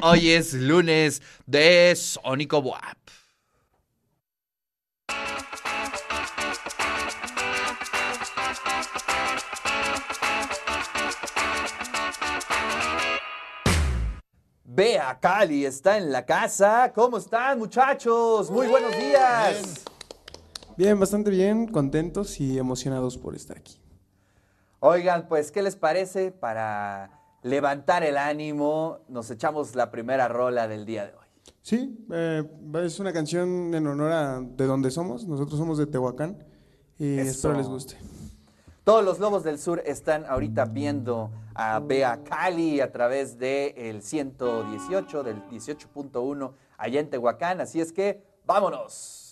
Hoy es lunes de Sónico Boap. Bea Cali está en la casa. ¿Cómo están, muchachos? Muy buenos días. Bien, bastante bien, contentos y emocionados por estar aquí. Oigan, pues, ¿qué les parece para levantar el ánimo? Nos echamos la primera rola del día de hoy. Sí, eh, es una canción en honor a de donde somos. Nosotros somos de Tehuacán y Eso. espero les guste. Todos los Lobos del Sur están ahorita viendo a Bea Cali a través del 118, del 18.1 allá en Tehuacán. Así es que, vámonos.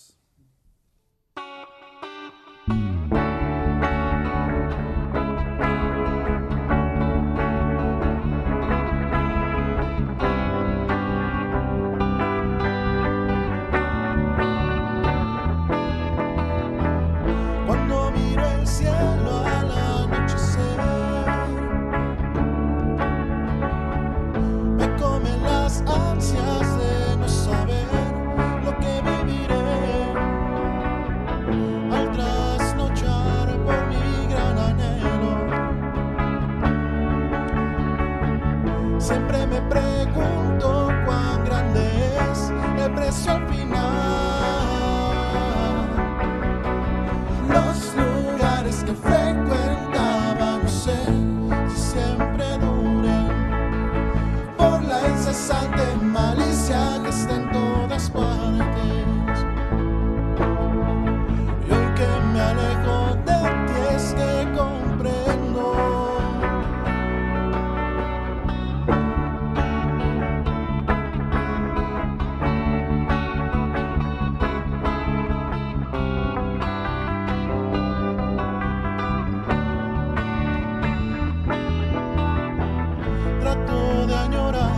Trato de añorar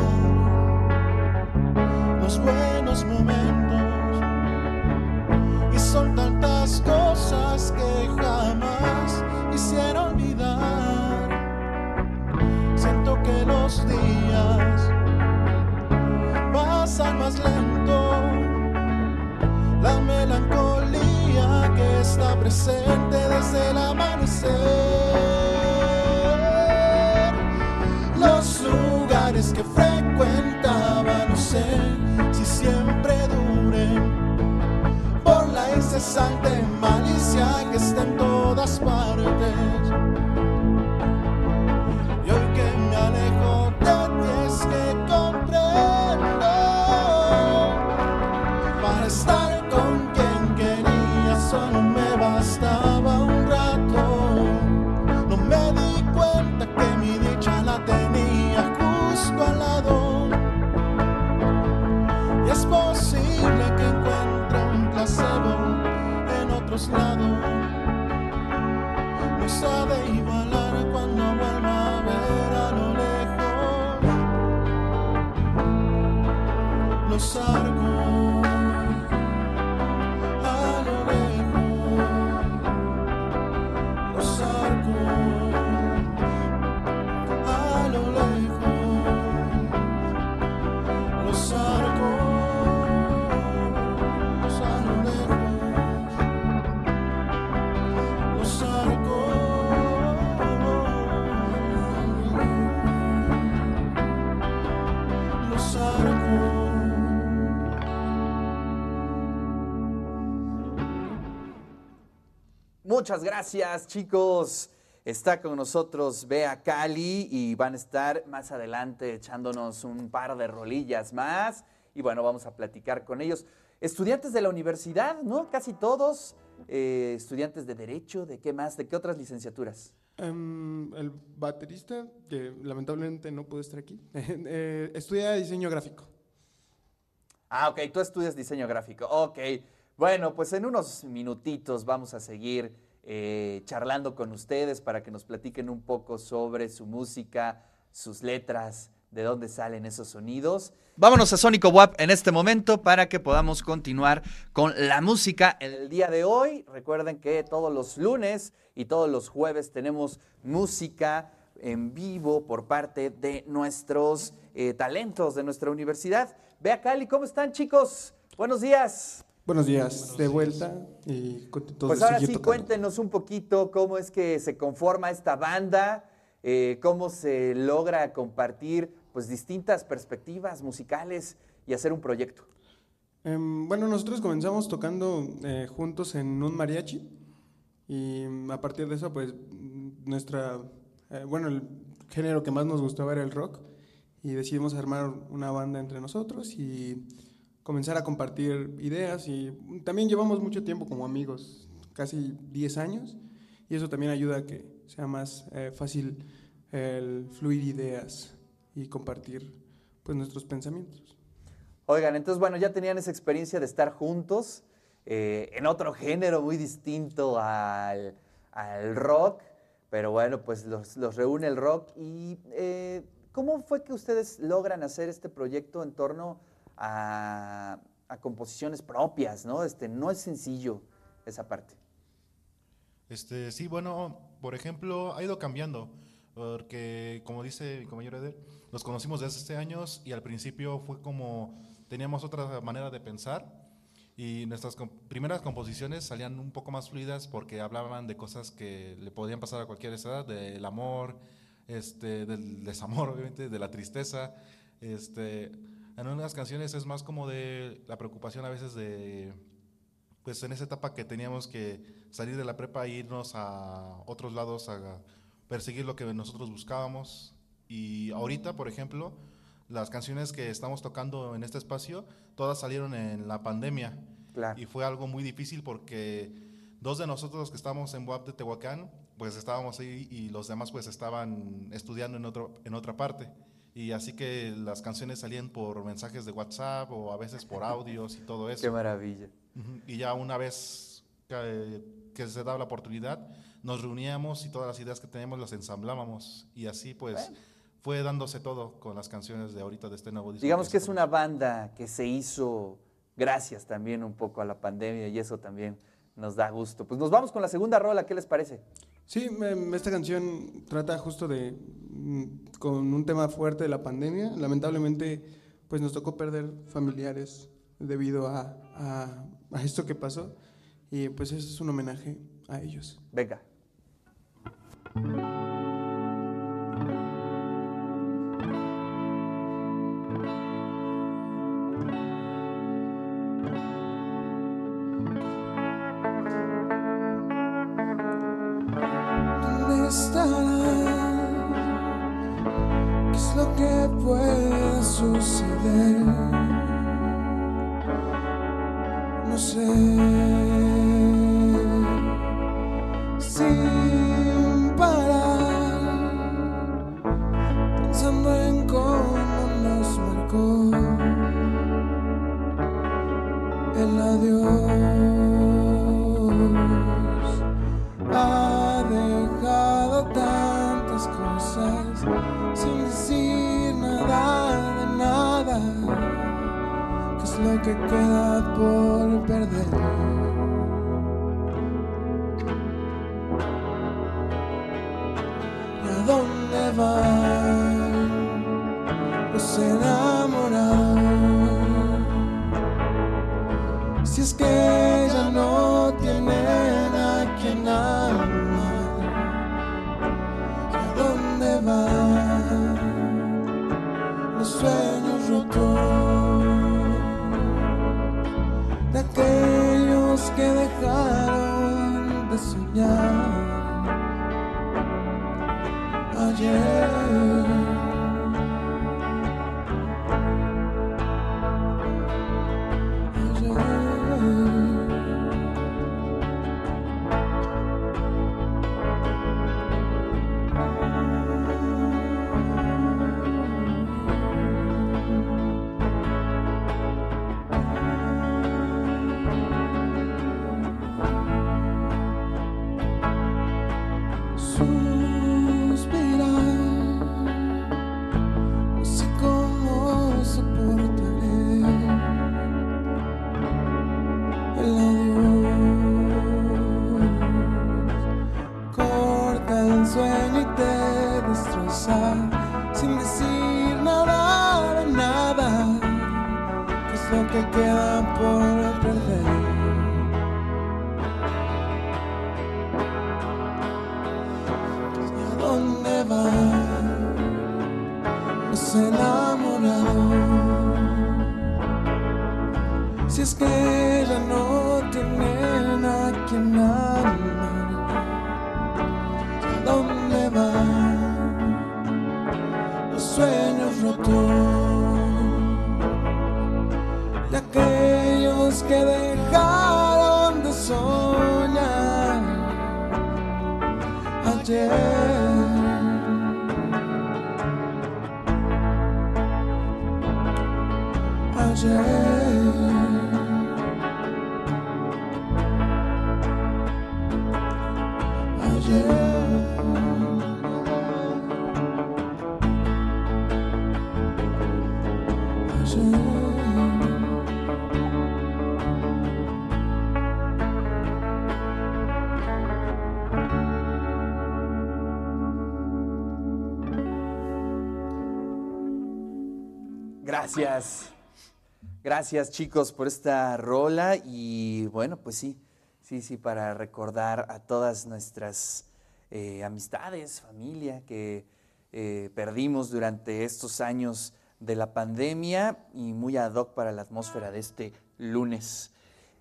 los buenos momentos. Y son tantas cosas que jamás quisiera olvidar. Siento que los días pasan más lento, la melancolía que está presente desde el amanecer Muchas gracias, chicos. Está con nosotros Bea Cali y van a estar más adelante echándonos un par de rolillas más. Y bueno, vamos a platicar con ellos. Estudiantes de la universidad, ¿no? Casi todos. eh, estudiantes de Derecho, ¿de qué más? ¿De qué otras licenciaturas? Em, el baterista, que lamentablemente no pudo estar aquí, eh, estudia diseño gráfico. Ah, ok, tú estudias diseño gráfico. Ok, bueno, pues en unos minutitos vamos a seguir eh, charlando con ustedes para que nos platiquen un poco sobre su música, sus letras, de dónde salen esos sonidos. Vámonos a Sónico WAP en este momento para que podamos continuar con la música en el día de hoy. Recuerden que todos los lunes y todos los jueves tenemos música en vivo por parte de nuestros eh, talentos de nuestra universidad. Bea Cali, ¿cómo están chicos? Buenos días. Buenos días, de vuelta y Pues ahora sí, tocando. cuéntenos un poquito cómo es que se conforma esta banda, eh, cómo se logra compartir pues distintas perspectivas musicales y hacer un proyecto. Em, bueno, nosotros comenzamos tocando eh, juntos en un mariachi y mm, a partir de eso, pues nuestra, eh, bueno, el género que más nos gustaba era el rock y decidimos armar una banda entre nosotros y comenzar a compartir ideas y también llevamos mucho tiempo como amigos, casi 10 años y eso también ayuda a que sea más eh, fácil fluir ideas y compartir pues nuestros pensamientos. Oigan, entonces bueno, ya tenían esa experiencia de estar juntos eh, en otro género muy distinto al, al rock, pero bueno, pues los, los reúne el rock. ¿Y eh, cómo fue que ustedes logran hacer este proyecto en torno a, composiciones propias? ¿no? Este, no es sencillo esa parte. Este, sí, bueno, por ejemplo, ha ido cambiando, porque como dice mi compañero Eder, los conocimos desde hace años y al principio fue como teníamos otra manera de pensar y nuestras primeras composiciones salían un poco más fluidas porque hablaban de cosas que le podían pasar a cualquier edad, del amor, este, del desamor, obviamente, de la tristeza. Este, en unas canciones es más como de la preocupación a veces de pues en esa etapa que teníamos que salir de la prepa e irnos a otros lados a perseguir lo que nosotros buscábamos. Y ahorita, por ejemplo, las canciones que estamos tocando en este espacio, todas salieron en la pandemia. Claro. Y fue algo muy difícil porque dos de nosotros que estábamos en WAP de Tehuacán, pues estábamos ahí y los demás pues estaban estudiando en, otro, en otra parte. Y así que las canciones salían por mensajes de WhatsApp o a veces por audios y todo eso. Qué maravilla. Y ya una vez que, que se daba la oportunidad, nos reuníamos y todas las ideas que teníamos las ensamblábamos. Y así pues fue dándose todo con las canciones de ahorita de este nuevo disco. Digamos que es una banda que se hizo gracias también un poco a la pandemia y eso también nos da gusto. Pues nos vamos con la segunda rola, ¿qué les parece? Sí, em, esta canción trata justo de, mm, con un tema fuerte de la pandemia. Lamentablemente, pues nos tocó perder familiares debido a, a- a esto que pasó. Y pues ese es un homenaje a ellos. Venga. ¿Dónde estará? ¿Qué es lo que puede suceder? No sé. Sin parar, pensando en cómo nos marcó el adiós cosas sin decir nada de nada. ¿Qué es lo que queda por perder? sin decir nada, nada, que es lo que queda por perder. ¿Y a dónde van los enamorados? Si es que ya no tienen a quien amar. De aquellos que dejaron de soñar ayer. Gracias. Gracias chicos por esta rola y bueno, pues sí, sí, sí, para recordar a todas nuestras eh, amistades, familia que eh, perdimos durante estos años de la pandemia y muy ad hoc para la atmósfera de este lunes.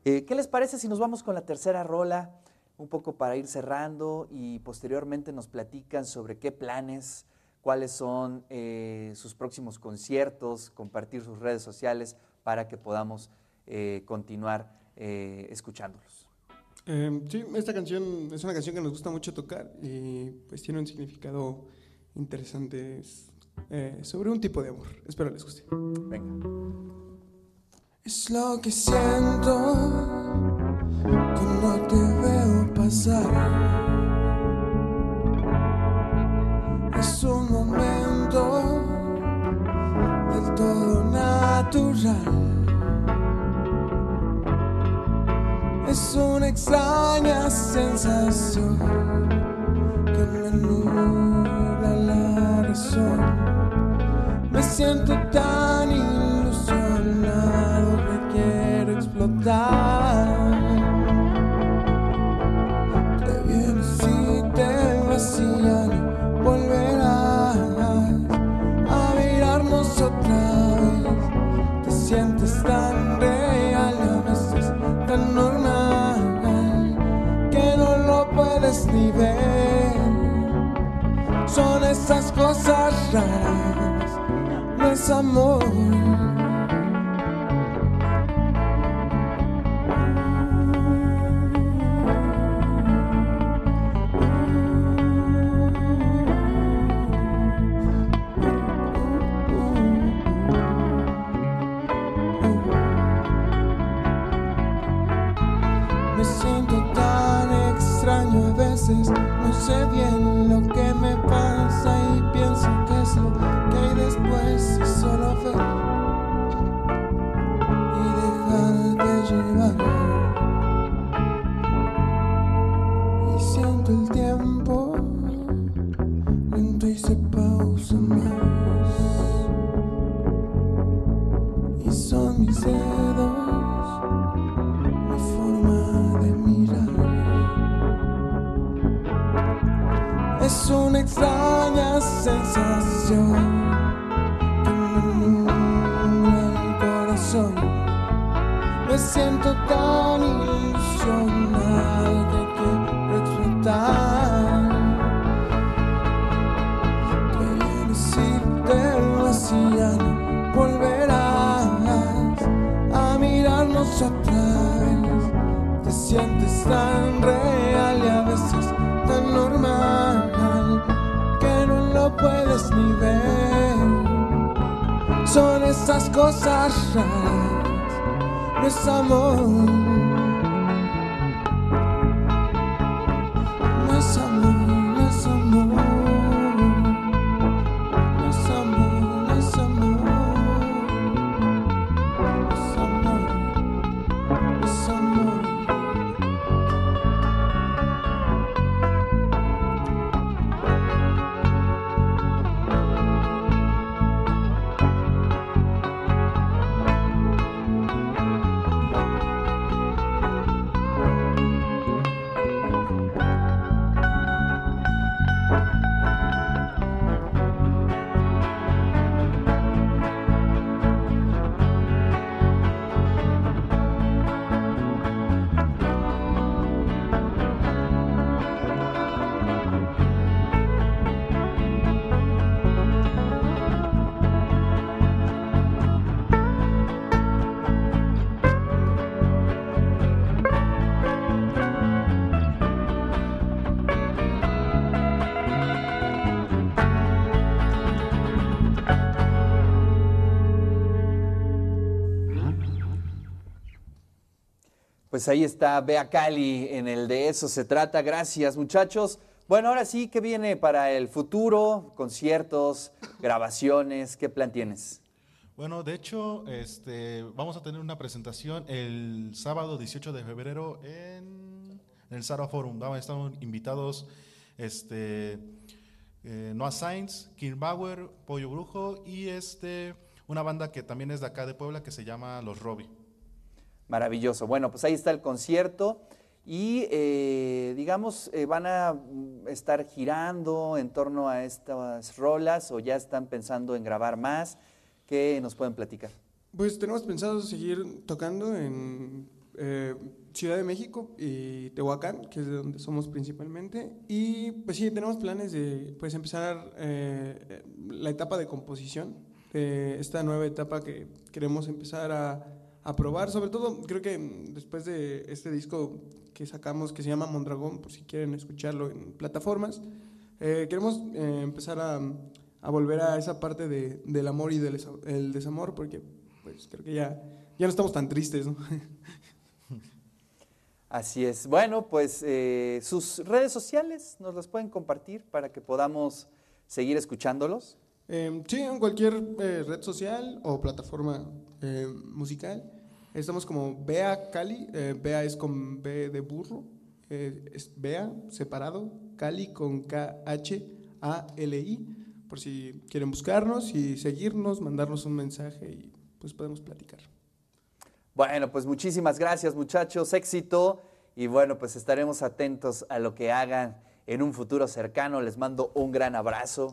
Eh, ¿Qué les parece si nos vamos con la tercera rola? Un poco para ir cerrando y posteriormente nos platican sobre qué planes, cuáles son eh, sus próximos conciertos, compartir sus redes sociales para que podamos eh, continuar eh, escuchándolos. Eh, sí, esta canción es una canción que nos gusta mucho tocar y pues tiene un significado interesante es, eh, sobre un tipo de amor. Espero les guste. Venga. Es lo que siento cuando te veo pasar. Es un momento del todo natural. Es una extraña sensación que me nubla la razón. Me siento tan Es una extraña sensación Son esas cosas raras, no es amor. Pues ahí está Bea Cali en el de eso se trata. Gracias, muchachos. Bueno, ahora sí, ¿qué viene para el futuro? Conciertos, grabaciones, ¿qué plan tienes? Bueno, de hecho, este, vamos a tener una presentación el sábado 18 de febrero en, el Sara Forum. Estar invitados este, eh, Noah Sainz, Kim Bauer, Pollo Brujo y este, una banda que también es de acá de Puebla que se llama Los Robbie. Maravilloso. Bueno, pues ahí está el concierto y eh, digamos, eh, van a estar girando en torno a estas rolas o ya están pensando en grabar más. ¿Qué nos pueden platicar? Pues tenemos pensado seguir tocando en eh, Ciudad de México y Tehuacán, que es de donde somos principalmente. Y pues sí, tenemos planes de pues, empezar la etapa de composición, esta nueva etapa que queremos empezar a, a, probar. Sobre todo, creo que después de este disco que sacamos, que se llama Mondragón, por si quieren escucharlo en plataformas, queremos empezar a a volver a esa parte de, del amor y del el desamor, porque pues creo que ya, ya no estamos tan tristes, ¿no? Así es. Bueno, pues eh, sus redes sociales nos las pueden compartir para que podamos seguir escuchándolos. Eh, sí, en cualquier eh, red social o plataforma eh, musical. Estamos como Bea Cali. Bea es con B de burro. es Bea separado. Cali con K-H-A-L-I por si quieren buscarnos y seguirnos, mandarnos un mensaje y pues podemos platicar. Bueno, pues muchísimas gracias muchachos, éxito y bueno, pues estaremos atentos a lo que hagan en un futuro cercano. Les mando un gran abrazo.